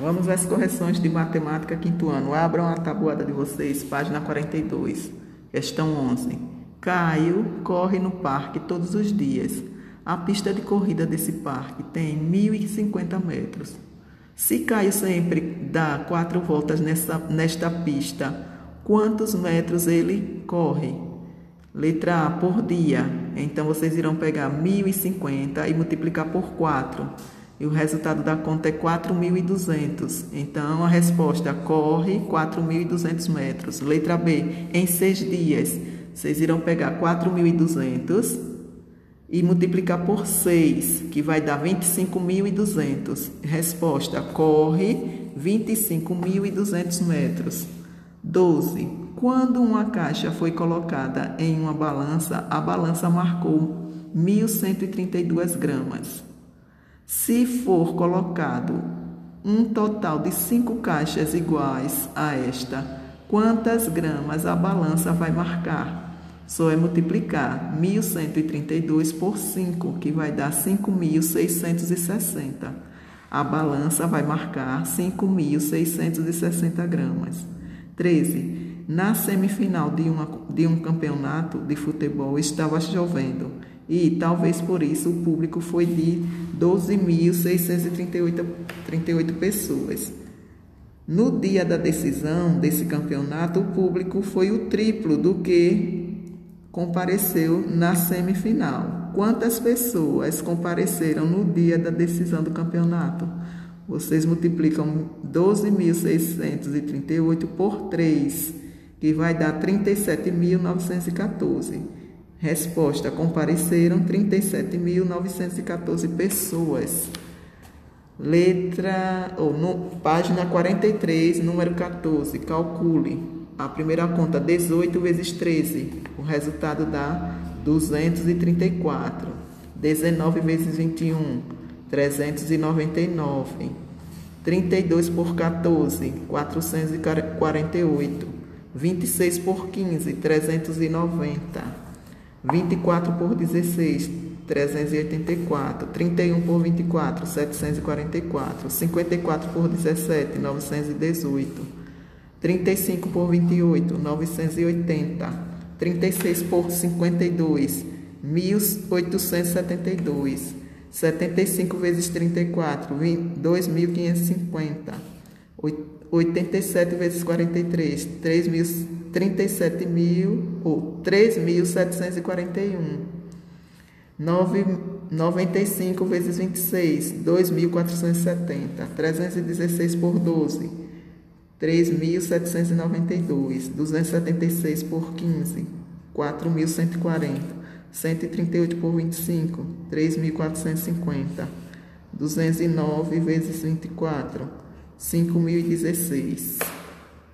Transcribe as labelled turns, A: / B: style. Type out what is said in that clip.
A: Vamos às correções de matemática quinto ano. Abram a tabuada de vocês, página 42, questão 11. Caio corre no parque todos os dias. A pista de corrida desse parque tem 1.050 metros. Se Caio sempre dá quatro voltas nessa, nesta pista, quantos metros ele corre? Letra A, por dia. Então, vocês irão pegar 1.050 e multiplicar por 4 e o resultado da conta é 4.200. Então, a resposta corre 4.200 metros. Letra B, em seis dias, vocês irão pegar 4.200 e multiplicar por 6, que vai dar 25.200. Resposta, corre 25.200 metros. 12. Quando uma caixa foi colocada em uma balança, a balança marcou 1.132 gramas. Se for colocado um total de cinco caixas iguais a esta, quantas gramas a balança vai marcar? Só é multiplicar 1.132 por 5, que vai dar 5.660. A balança vai marcar 5.660 gramas. 13. Na semifinal de, uma, de um campeonato de futebol estava chovendo e talvez por isso o público foi de 12.638 pessoas. No dia da decisão desse campeonato, o público foi o triplo do que compareceu na semifinal. Quantas pessoas compareceram no dia da decisão do campeonato? Vocês multiplicam 12.638 por 3, que vai dar 37.914. Resposta: compareceram 37.914 pessoas. Letra, ou no, página 43, número 14. Calcule. A primeira conta 18 vezes 13. O resultado dá 234. 19 vezes 21, 399. 32 por 14, 448. 26 por 15, 390. 24 por 16, 384. 31 por 24, 744. 54 por 17, 918. 35 por 28, 980. 36 por 52, 1872. 75 vezes 34, 2.550. 87 vezes 43, 37 mil, ou 3.741. 95 vezes 26, 2.470. 316 por 12, 3.792. 276 por 15, 4.140. 138 por 25, 3.450. 209 vezes 24, 5.016.